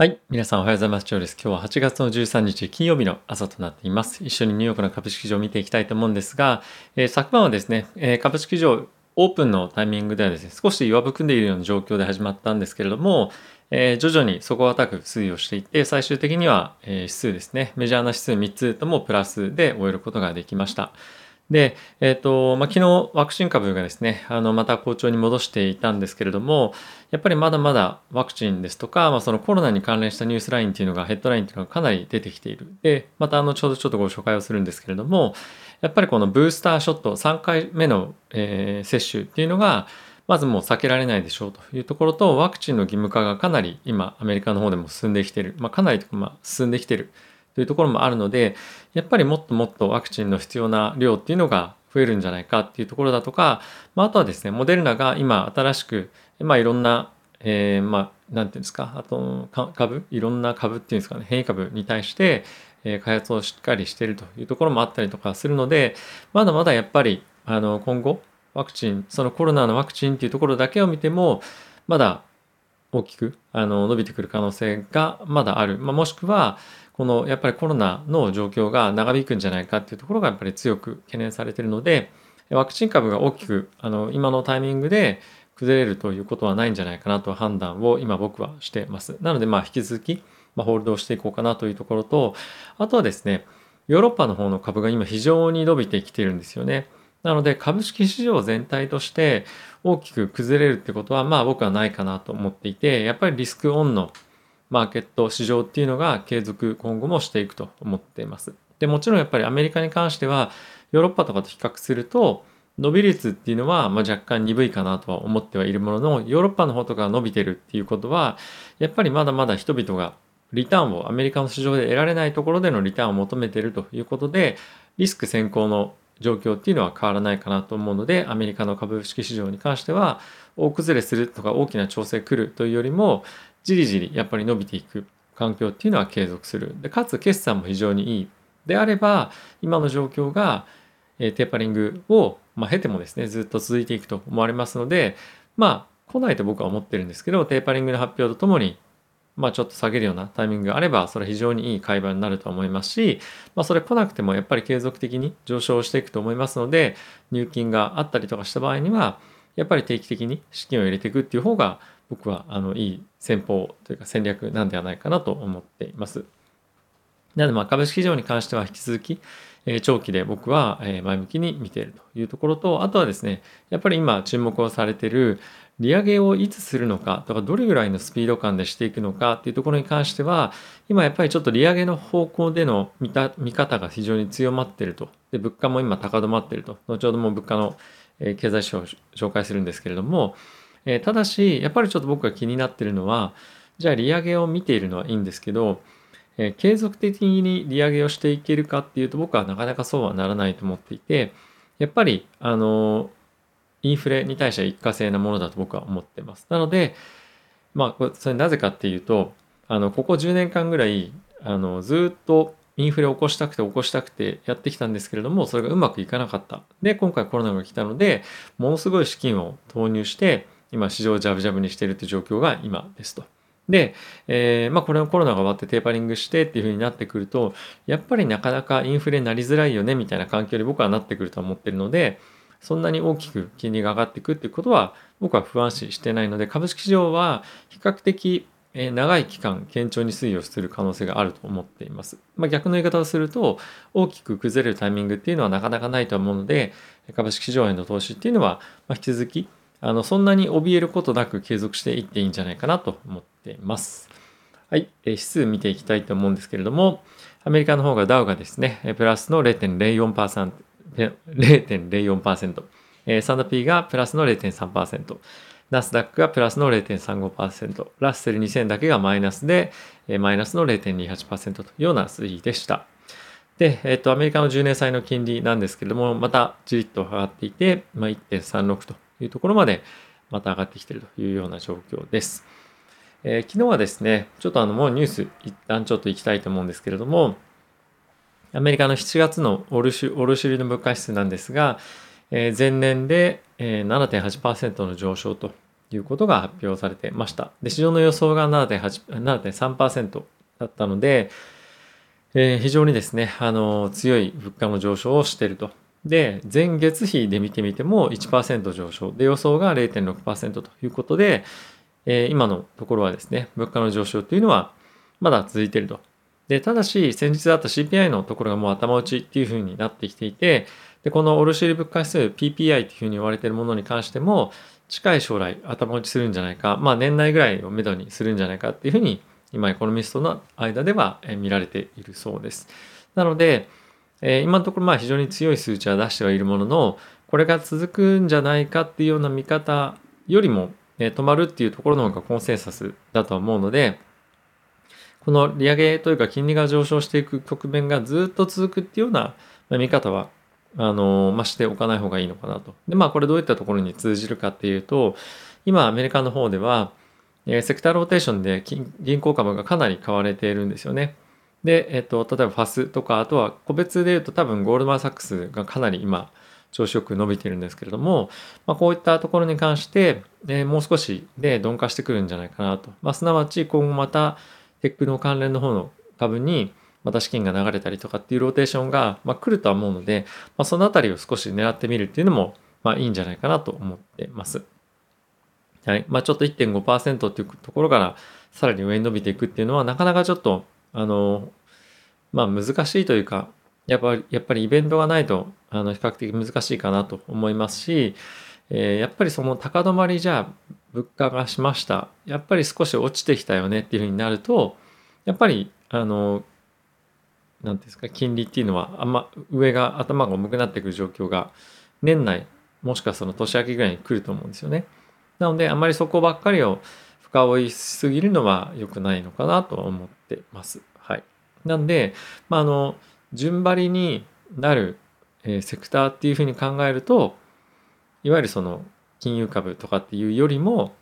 はい。皆さんおはようございます。ジョーです。今日は8月の13日金曜日の朝となっています。一緒にニューヨークの株式市場を見ていきたいと思うんですが、えー、昨晩はですね、えー、株式市場オープンのタイミングではですね、少し弱含んでいるような状況で始まったんですけれども、えー、徐々に底堅く推移をしていって、最終的には、え指数ですね、メジャーな指数3つともプラスで終えることができました。で、えっ、ー、と、まあ、昨日ワクチン株がですね、あの、また好調に戻していたんですけれども、やっぱりまだまだワクチンですとか、まあ、そのコロナに関連したニュースラインっていうのが、ヘッドラインっていうのがかなり出てきている。で、またあの、ちょうどちょっとご紹介をするんですけれども、やっぱりこのブースターショット、3回目の、えー、接種っていうのが、まずもう避けられないでしょうというところと、ワクチンの義務化がかなり今、アメリカの方でも進んできている。まあ、かなり、まあ、進んできているというところもあるので、やっぱりもっともっとワクチンの必要な量っていうのが増えるんじゃないかっていうところだとか、まあ、あとはですね、モデルナが今新しく、まあ、いろんな、えー、まあ、ていうんですか、あと株、いろんな株っていうんですかね、変異株に対して、え、開発をしっかりしているというところもあったりとかするので、まだまだやっぱり、あの、今後、ワクチン、そのコロナのワクチンっていうところだけを見ても、まだ大きくあの伸びてくる可能性がまだある、まあ、もしくはこのやっぱりコロナの状況が長引くんじゃないかっていうところがやっぱり強く懸念されているのでワクチン株が大きくあの今のタイミングで崩れるということはないんじゃないかなと判断を今僕はしてます。なのでまあ引き続き、ま、ホールドをしていこうかなというところとあとはですねヨーロッパの方の株が今非常に伸びてきているんですよね。なので株式市場全体として大きく崩れるってことはまあ僕はないかなと思っていてやっぱりリスクオンのマーケット市場っていうのが継続今後もしていくと思っています。でもちろんやっぱりアメリカに関してはヨーロッパとかと比較すると伸び率っていうのはま若干鈍いかなとは思ってはいるもののヨーロッパの方とかが伸びてるっていうことはやっぱりまだまだ人々がリターンをアメリカの市場で得られないところでのリターンを求めているということでリスク先行の状況っていうのは変わらないかなと思うのでアメリカの株式市場に関しては大崩れするとか大きな調整来るというよりもじりじりやっぱり伸びていく環境っていうのは継続する。でかつ決算も非常にいい。であれば今の状況が、えテーパリングを、まあ、経てもですねずっと続いていくと思われますのでまあ来ないと僕は思ってるんですけどテーパリングの発表とともにまあ、ちょっと下げるようなタイミングがあれば、それは非常にいい買い場になると思いますし、まあ、それ来なくてもやっぱり継続的に上昇していくと思いますので、入金があったりとかした場合には、やっぱり定期的に資金を入れていくっていう方が、僕はあのいい戦法というか戦略なんではないかなと思っています。なので、まあ株式市場に関しては引き続き、え長期で僕は前向きに見ているというところと、あとはですね、やっぱり今注目をされている利上げをいつするのかとかどれぐらいのスピード感でしていくのかっていうところに関しては今やっぱりちょっと利上げの方向での見た見方が非常に強まってるとで物価も今高止まってると後ほども物価の経済指標を紹介するんですけれどもえただしやっぱりちょっと僕が気になってるのはじゃあ利上げを見ているのはいいんですけどえ継続的に利上げをしていけるかっていうと僕はなかなかそうはならないと思っていてやっぱりあのインフレに対しては一過性なものだと僕は思ってます。なので、まあ、それなぜかっていうと、あの、ここ10年間ぐらい、あの、ずっとインフレを起こしたくて起こしたくてやってきたんですけれども、それがうまくいかなかった。で、今回コロナが来たので、ものすごい資金を投入して、今市場をジャブジャブにしているという状況が今ですと。で、えー、まあこれはコロナが終わってテーパリングしてっていう風になってくると、やっぱりなかなかインフレになりづらいよねみたいな環境に僕はなってくると思ってるので、そんなに大きく金利が上がっていくっていうことは僕は不安視してないので株式市場は比較的長い期間堅調に推移をする可能性があると思っています。まあ、逆の言い方をすると大きく崩れるタイミングっていうのはなかなかないと思うので株式市場への投資っていうのは引き続きあのそんなに怯えることなく継続していっていいんじゃないかなと思っています。はい、指数見ていきたいと思うんですけれどもアメリカの方がダウがですねプラスの0.04% 0.04%、えー、サンド P がプラスの0.3%、ナスダックがプラスの0.35%、ラッセル2000だけがマイナスで、えー、マイナスの0.28%というような推移でした。で、えっ、ー、と、アメリカの10年債の金利なんですけれども、またじりっと上がっていて、まあ、1.36というところまでまた上がってきているというような状況です。えー、昨日はですね、ちょっとあのもうニュース一旦ちょっと行きたいと思うんですけれども、アメリカの7月の卸売の物価指数なんですが、えー、前年で、えー、7.8%の上昇ということが発表されてました。で、市場の予想が7.3%だったので、えー、非常にですね、あの、強い物価の上昇をしていると。で、前月比で見てみても1%上昇。で、予想が0.6%ということで、えー、今のところはですね、物価の上昇というのはまだ続いていると。で、ただし、先日あった CPI のところがもう頭打ちっていうふうになってきていて、で、この卸売物価指数 PPI っていうふうに言われているものに関しても、近い将来頭打ちするんじゃないか、まあ年内ぐらいをめどにするんじゃないかっていうふうに、今エコノミストの間では見られているそうです。なので、えー、今のところまあ非常に強い数値は出してはいるものの、これが続くんじゃないかっていうような見方よりも、えー、止まるっていうところの方がコンセンサスだと思うので、この利上げというか金利が上昇していく局面がずっと続くっていうような見方は、あの、まあ、しておかない方がいいのかなと。で、まあこれどういったところに通じるかっていうと、今アメリカの方では、えセクターローテーションで銀行株がかなり買われているんですよね。で、えっと、例えば FAS とか、あとは個別で言うと多分ゴールドマンサックスがかなり今、調子よく伸びてるんですけれども、まあ、こういったところに関して、えー、もう少しで鈍化してくるんじゃないかなと。まあ、すなわち今後またテックの関連の方の株にまた資金が流れたりとかっていうローテーションが、まあ、来るとは思うので、まあ、そのあたりを少し狙ってみるっていうのも、まあ、いいんじゃないかなと思ってます。はい。まあ、ちょっと1.5%っていうところからさらに上に伸びていくっていうのはなかなかちょっと、あの、まあ難しいというか、やっぱり、やっぱりイベントがないと、あの、比較的難しいかなと思いますし、えー、やっぱりその高止まりじゃ物価がしました。やっぱり少し落ちてきたよねっていうふうになると、やっぱり、あの、何ですか、金利っていうのは、あんま上が頭が重くなってくる状況が、年内、もしくはその年明けぐらいに来ると思うんですよね。なので、あまりそこばっかりを深追いしすぎるのは良くないのかなとは思ってます。なんで、まあ、あの、順張りになる、えー、セクターっていうふうに考えると、いわゆるその金融株とかっていうよりも、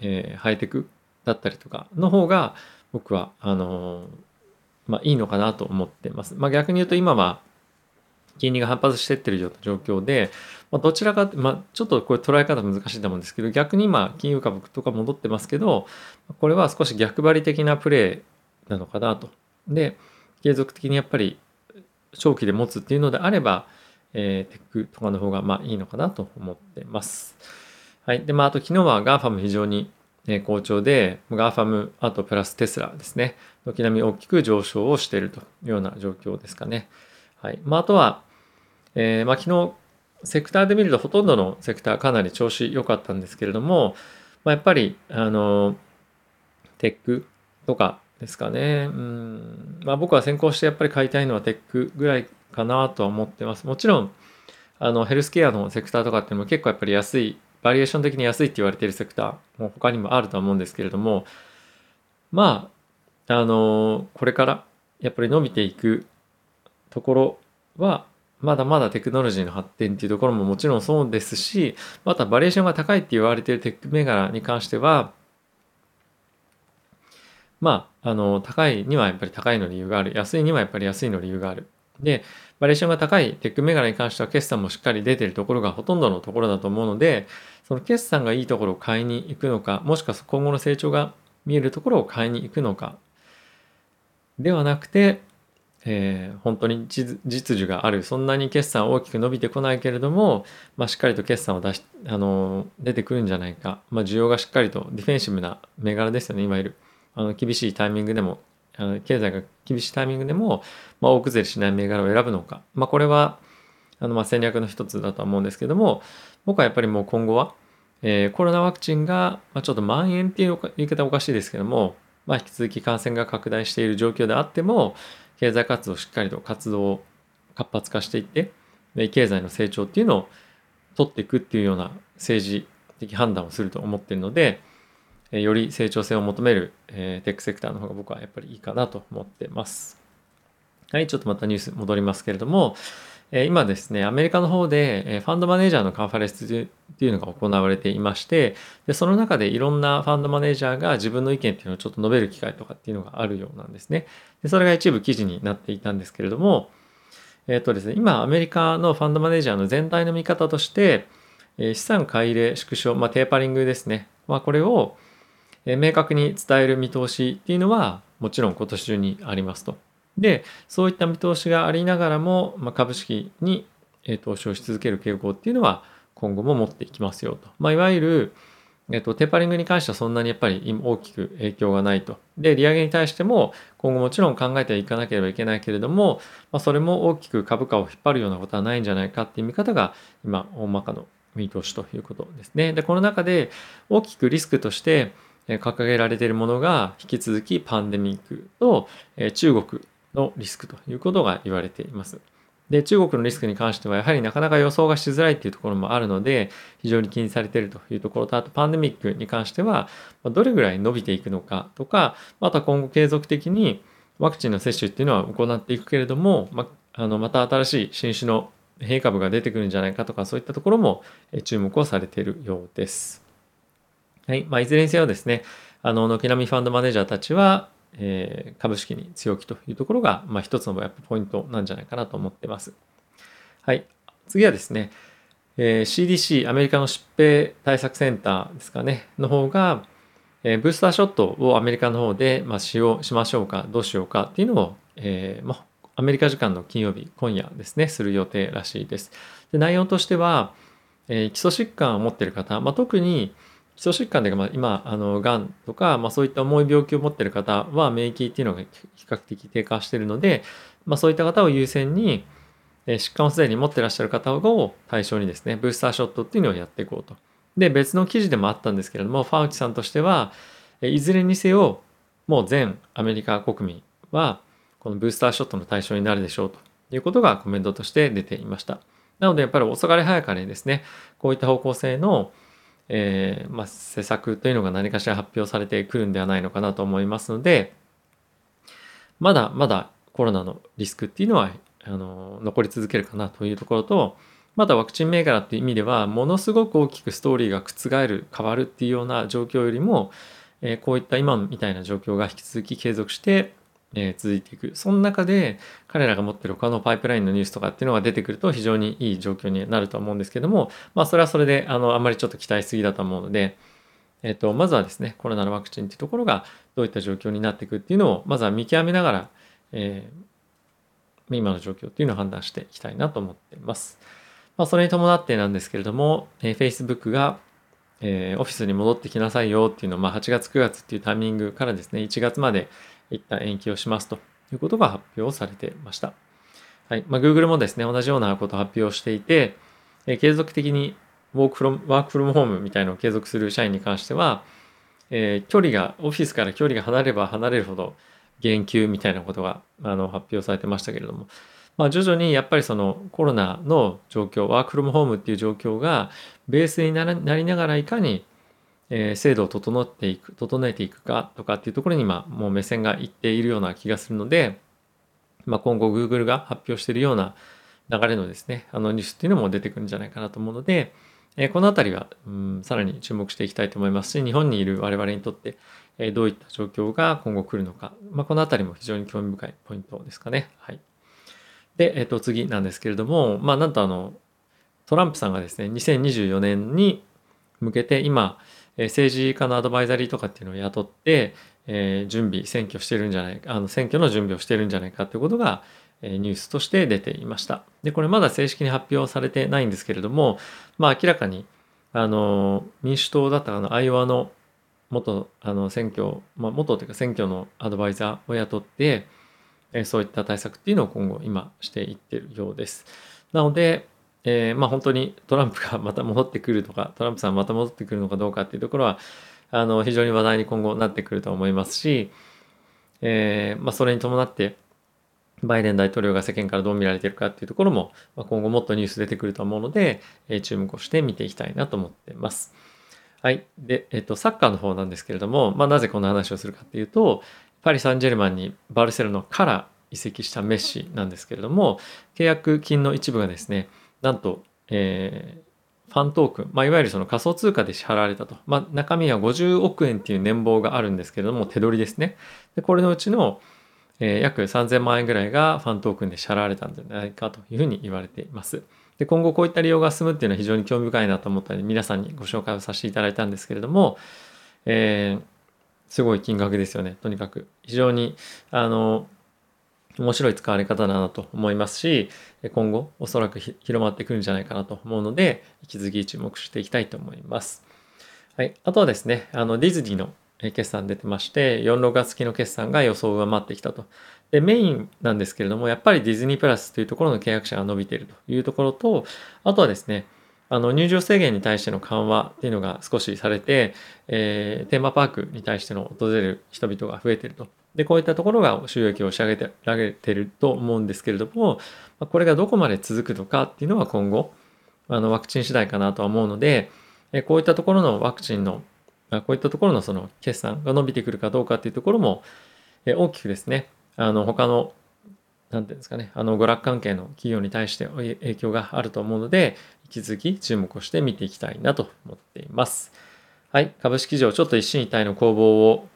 えー、ハイテクだったりとかの方が僕は、あのー、まあいいのかなと思ってます。まあ逆に言うと今は金利が反発してってる状況で、まあ、どちらか、まあ、ちょっとこれ捉え方難しいと思うんですけど、逆に今、金融株とか戻ってますけど、これは少し逆張り的なプレーなのかなと。で、継続的にやっぱり長期で持つっていうのであれば、えー、テックとかの方がまあいいのかなと思ってます。はい。で、まあ、あと昨日は GAFAM 非常に好調で、GAFAM、あとプラステスラですね、軒並み大きく上昇をしているというような状況ですかね。はい。まあ、あとは、えー、まあ、昨日、セクターで見るとほとんどのセクターかなり調子良かったんですけれども、まあ、やっぱり、あの、テックとかですかね。うん。まあ僕は先行してやっぱり買いたいのはテックぐらいかなとは思ってます。もちろん、あの、ヘルスケアのセクターとかっても結構やっぱり安い、バリエーション的に安いって言われているセクターも他にもあるとは思うんですけれども、まあ、あの、これからやっぱり伸びていくところは、まだまだテクノロジーの発展っていうところももちろんそうですし、またバリエーションが高いって言われているテック銘柄に関しては、まあ、あの、高いにはやっぱり高いの理由がある。安いにはやっぱり安いの理由がある。で、バリエーションが高いテック銘柄に関しては決算もしっかり出てるところがほとんどのところだと思うので、その決算がいいところを買いに行くのか、もしくは今後の成長が見えるところを買いに行くのか、ではなくて、えー、本当に実需があるそんなに決算大きく伸びてこないけれども、まあ、しっかりと決算を出しあの出てくるんじゃないか、まあ、需要がしっかりとディフェンシブな銘柄ですよねいわゆるあの厳しいタイミングでもあの経済が厳しいタイミングでも、まあ、大崩れしない銘柄を選ぶのか、まあ、これはあのまあ戦略の一つだとは思うんですけども僕はやっぱりもう今後は、えー、コロナワクチンが、まあ、ちょっと蔓延っていう言い方おかしいですけども、まあ、引き続き感染が拡大している状況であっても経済活動をしっかりと活動を活発化していって経済の成長っていうのを取っていくっていうような政治的判断をすると思ってるのでより成長性を求めるテックセクターの方が僕はやっぱりいいかなと思ってます。はい、ちょっとまたニュース戻りますけれども、今ですね、アメリカの方でファンドマネージャーのカンファレンスっていうのが行われていまして、でその中でいろんなファンドマネージャーが自分の意見っていうのをちょっと述べる機会とかっていうのがあるようなんですね。でそれが一部記事になっていたんですけれども、えっ、とですね、今アメリカのファンドマネージャーの全体の見方として、え資産買い入れ縮小、まあ、テーパリングですね、まあ、これを明確に伝える見通しっていうのはもちろん今年中にありますと。でそういった見通しがありながらも、まあ、株式に投資をし続ける傾向っていうのは今後も持っていきますよと。まあ、いわゆるえっと、テーパリングに関してはそんなにやっぱり大きく影響がないと。で、利上げに対しても今後もちろん考えていかなければいけないけれども、まあ、それも大きく株価を引っ張るようなことはないんじゃないかっていう見方が今、大まかの見通しということですね。で、この中で大きくリスクとして掲げられているものが引き続きパンデミックと中国のリスクということが言われています。で中国のリスクに関してはやはりなかなか予想がしづらいっていうところもあるので非常に気にされているというところとあとパンデミックに関してはどれぐらい伸びていくのかとかまた今後継続的にワクチンの接種っていうのは行っていくけれどもまあのまた新しい新種の変異株が出てくるんじゃないかとかそういったところも注目をされているようです。はいまあ、いずれにせよですねあの軒並みファンドマネージャーたちはえー、株式に強気というところが、まあ、一つのやっぱポイントなんじゃないかなと思ってます。はい。次はですね、えー、CDC、アメリカの疾病対策センターですかね、の方が、えー、ブースターショットをアメリカの方で、まあ、使用しましょうか、どうしようかっていうのを、えーまあ、アメリカ時間の金曜日、今夜ですね、する予定らしいです。で内容としては、えー、基礎疾患を持っている方、まあ、特に、基礎疾患で、まあ、今あのがんとか、まあ、そういった重い病気を持っている方は免疫っていうのが比較的低下しているので、まあ、そういった方を優先に疾患をすでに持ってらっしゃる方を対象にですねブースターショットっていうのをやっていこうと。で別の記事でもあったんですけれどもファウチさんとしてはいずれにせよもう全アメリカ国民はこのブースターショットの対象になるでしょうということがコメントとして出ていました。なのでやっぱり遅かれ早かれですねこういった方向性のえー、まあ、施策というのが何かしら発表されてくるんではないのかなと思いますのでまだまだコロナのリスクっていうのはあの残り続けるかなというところとまだワクチン銘柄っていう意味ではものすごく大きくストーリーが覆る変わるっていうような状況よりも、えー、こういった今みたいな状況が引き続き継続してえ続いていくその中で彼らが持ってる他のパイプラインのニュースとかっていうのが出てくると非常にいい状況になると思うんですけどもまあそれはそれであのあんまりちょっと期待しすぎだと思うので、えっとまずはですねコロナのワクチンっていうところがどういった状況になっていくっていうのをまずは見極めながら、えー、今の状況っていうのを判断していきたいなと思っています。まあ、それに伴ってなんですけれども、えー、Facebook がえー、オフィスに戻ってきなさいよっていうのを、まあ、8月9月っていうタイミングからですね1月まで一旦延期をしますということが発表されてました。はい。まあ、Google もですね、同じようなことを発表していて、えー、継続的にワークフロム、ワークフロムホームみたいなのを継続する社員に関しては、えー、距離が、オフィスから距離が離れれば離れるほど減給みたいなことがあの発表されてましたけれども、まあ、徐々にやっぱりそのコロナの状況、ワークフロムホームっていう状況がベースになりながらいかにえー、制度を整っていく整えていくかとかっていうところに今もう目線がいっているような気がするので、まあ、今後 Google が発表しているような流れのですねあのニュースっていうのも出てくるんじゃないかなと思うので、えー、この辺りは、うん、さらに注目していきたいと思いますし日本にいる我々にとって、えー、どういった状況が今後来るのか、まあ、この辺りも非常に興味深いポイントですかね。はい、で、えー、と次なんですけれども、まあ、なんとあのトランプさんがですね2024年に向けて今政治家のアドバイザリーとかっていうのを雇って、え、準備選挙してるんじゃないかあの選挙の準備をしてるんじゃないかということが、え、ニュースとして出ていました。でこれまだ正式に発表されてないんですけれども、まあ、明らかにあの民主党だったかなアイオワの元あの選挙、まあ、元というか選挙のアドバイザーを雇って、え、そういった対策っていうのを今後今していってるようです。なのでえー、まあ本当にトランプがまた戻ってくるとかトランプさんまた戻ってくるのかどうかっていうところはあの非常に話題に今後なってくると思いますし、えーまあ、それに伴ってバイデン大統領が世間からどう見られているかっていうところも、まあ、今後もっとニュース出てくると思うので、えー、注目をして見ていきたいなと思ってます。はい。で、えっ、と、サッカーの方なんですけれども、まあ、なぜこんな話をするかっていうと、パリ・サンジェルマンにバルセロナから移籍したメッシなんですけれども、契約金の一部がですね、なんと、えー、ファントークン、まあ、いわゆるその仮想通貨で支払われたと。まあ、中身は50億円っていう年俸があるんですけれども、手取りですね。でこれのうちの、えー、約3000万円ぐらいがファントークンで支払われたんじゃないかというふうに言われています。で今後こういった利用が進むっていうのは非常に興味深いなと思ったので皆さんにご紹介をさせていただいたんですけれども、えー、すごい金額ですよねとにかく非常にあの面白い使われ方だなと思いますし今後おそらく広まってくるんじゃないかなと思うので引き続き注目していきたいと思います。はい、あとはですねあのディズニーの決算出てまして、46月期の決算が予想を上回ってきたと。で、メインなんですけれども、やっぱりディズニープラスというところの契約者が伸びているというところと、あとはですね、あの入場制限に対しての緩和っていうのが少しされて、えー、テーマパークに対しての訪れる人々が増えていると。で、こういったところが収益を押し上げて上げてると思うんですけれども、これがどこまで続くのかっていうのは今後、あのワクチン次第かなとは思うので、こういったところのワクチンのこういったところのその決算が伸びてくるかどうかっていうところも、大きくですね、あの他の、なんていうんですかね、あの娯楽関係の企業に対して影響があると思うので、引き続き注目をして見ていきたいなと思っています。はい、株式上ちょっと一進一退の攻防を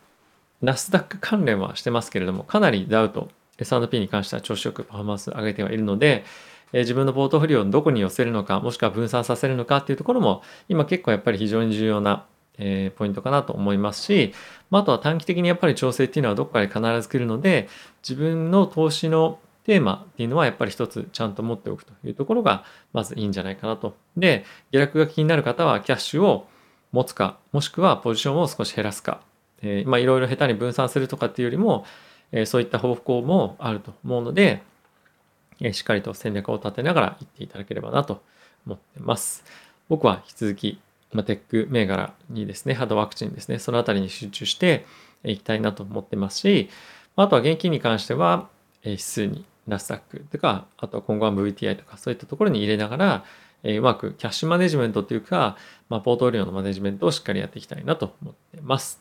ナスダック関連はしてますけれども、かなりダウと S&P に関しては調子よくパフォーマンス上げてはいるので、え自分のポートフリオをどこに寄せるのか、もしくは分散させるのかっていうところも、今結構やっぱり非常に重要なえ、ポイントかなと思いますし、ま、あとは短期的にやっぱり調整っていうのはどこかで必ず来るので自分の投資のテーマっていうのはやっぱり一つちゃんと持っておくというところがまずいいんじゃないかなと。で下落が気になる方はキャッシュを持つかもしくはポジションを少し減らすか、え、まいろいろ下手に分散するとかっていうよりも、えー、そういった方向もあると思うので、えー、しっかりと戦略を立てながらいっていただければなと思ってます。僕は引き続きまあ、テック銘柄にですね、ハードワクチンですね、そのあたりに集中していきたいなと思ってますし、あとは現金に関しては、え指数にナスダックとか、あとは今後は VTI とか、そういったところに入れながら、えうまくキャッシュマネジメントというか、まあ、ポートフォリオのマネジメントをしっかりやっていきたいなと思ってます。